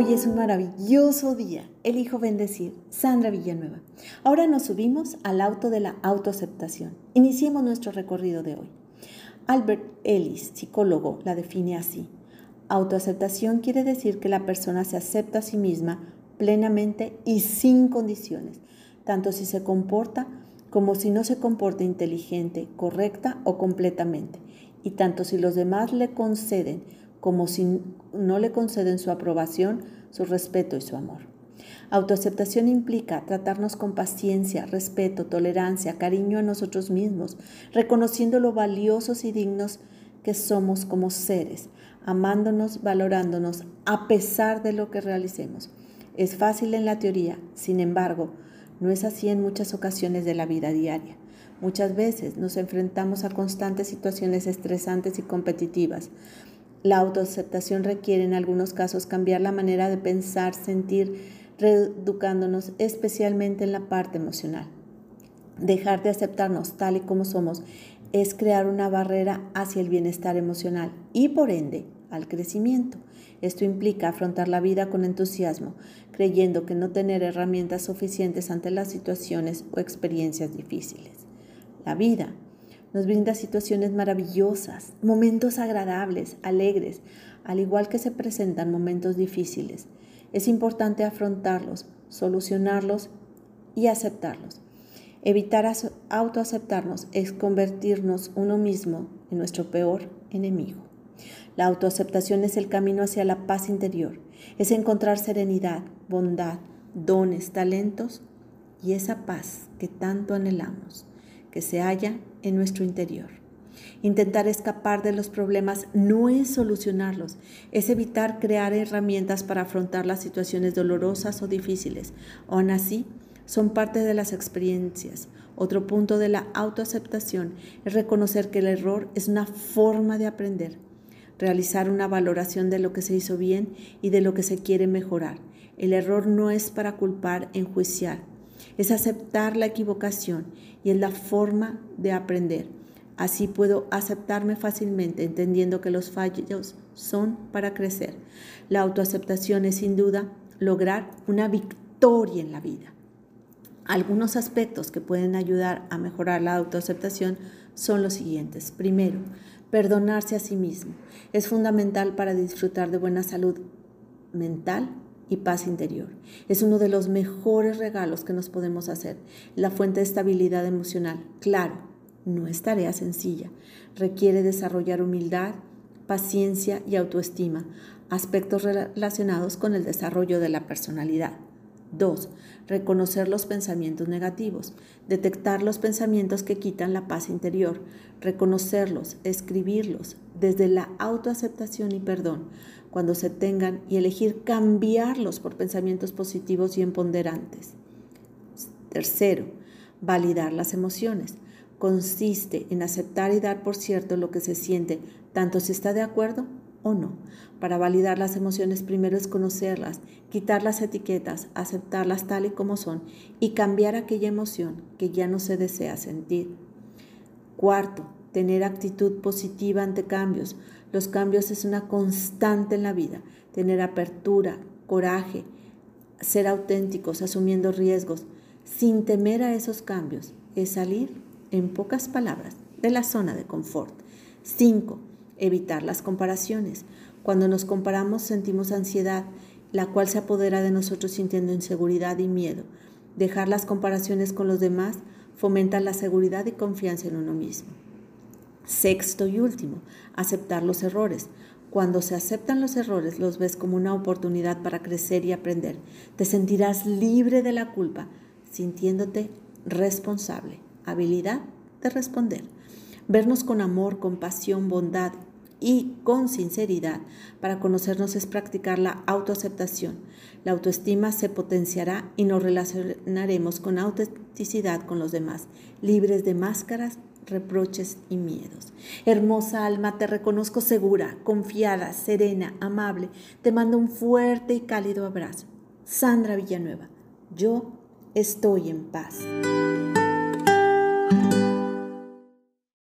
Hoy es un maravilloso día. Elijo bendecir. Sandra Villanueva. Ahora nos subimos al auto de la autoaceptación. Iniciemos nuestro recorrido de hoy. Albert Ellis, psicólogo, la define así. Autoaceptación quiere decir que la persona se acepta a sí misma plenamente y sin condiciones, tanto si se comporta como si no se comporta inteligente, correcta o completamente, y tanto si los demás le conceden como si no le conceden su aprobación, su respeto y su amor. Autoaceptación implica tratarnos con paciencia, respeto, tolerancia, cariño a nosotros mismos, reconociendo lo valiosos y dignos que somos como seres, amándonos, valorándonos a pesar de lo que realicemos. Es fácil en la teoría, sin embargo, no es así en muchas ocasiones de la vida diaria. Muchas veces nos enfrentamos a constantes situaciones estresantes y competitivas, la autoaceptación requiere en algunos casos cambiar la manera de pensar, sentir, reeducándonos especialmente en la parte emocional. Dejar de aceptarnos tal y como somos es crear una barrera hacia el bienestar emocional y por ende al crecimiento. Esto implica afrontar la vida con entusiasmo, creyendo que no tener herramientas suficientes ante las situaciones o experiencias difíciles. La vida nos brinda situaciones maravillosas, momentos agradables, alegres, al igual que se presentan momentos difíciles. Es importante afrontarlos, solucionarlos y aceptarlos. Evitar autoaceptarnos es convertirnos uno mismo en nuestro peor enemigo. La autoaceptación es el camino hacia la paz interior, es encontrar serenidad, bondad, dones, talentos y esa paz que tanto anhelamos que se halla en nuestro interior. Intentar escapar de los problemas no es solucionarlos, es evitar crear herramientas para afrontar las situaciones dolorosas o difíciles. Aún así, son parte de las experiencias. Otro punto de la autoaceptación es reconocer que el error es una forma de aprender, realizar una valoración de lo que se hizo bien y de lo que se quiere mejorar. El error no es para culpar, enjuiciar, es aceptar la equivocación y es la forma de aprender. Así puedo aceptarme fácilmente, entendiendo que los fallos son para crecer. La autoaceptación es sin duda lograr una victoria en la vida. Algunos aspectos que pueden ayudar a mejorar la autoaceptación son los siguientes. Primero, perdonarse a sí mismo. Es fundamental para disfrutar de buena salud mental y paz interior. Es uno de los mejores regalos que nos podemos hacer, la fuente de estabilidad emocional. Claro, no es tarea sencilla. Requiere desarrollar humildad, paciencia y autoestima, aspectos relacionados con el desarrollo de la personalidad. 2. Reconocer los pensamientos negativos, detectar los pensamientos que quitan la paz interior, reconocerlos, escribirlos desde la autoaceptación y perdón cuando se tengan y elegir cambiarlos por pensamientos positivos y empoderantes. Tercero, validar las emociones. Consiste en aceptar y dar por cierto lo que se siente, tanto si está de acuerdo o no. Para validar las emociones primero es conocerlas, quitar las etiquetas, aceptarlas tal y como son y cambiar aquella emoción que ya no se desea sentir. Cuarto, tener actitud positiva ante cambios. Los cambios es una constante en la vida. Tener apertura, coraje, ser auténticos, asumiendo riesgos, sin temer a esos cambios, es salir, en pocas palabras, de la zona de confort. 5. Evitar las comparaciones. Cuando nos comparamos sentimos ansiedad, la cual se apodera de nosotros sintiendo inseguridad y miedo. Dejar las comparaciones con los demás fomenta la seguridad y confianza en uno mismo. Sexto y último, aceptar los errores. Cuando se aceptan los errores, los ves como una oportunidad para crecer y aprender. Te sentirás libre de la culpa, sintiéndote responsable. Habilidad de responder. Vernos con amor, compasión, bondad y con sinceridad para conocernos es practicar la autoaceptación. La autoestima se potenciará y nos relacionaremos con autenticidad con los demás, libres de máscaras, reproches y miedos. Hermosa alma, te reconozco segura, confiada, serena, amable. Te mando un fuerte y cálido abrazo. Sandra Villanueva, yo estoy en paz.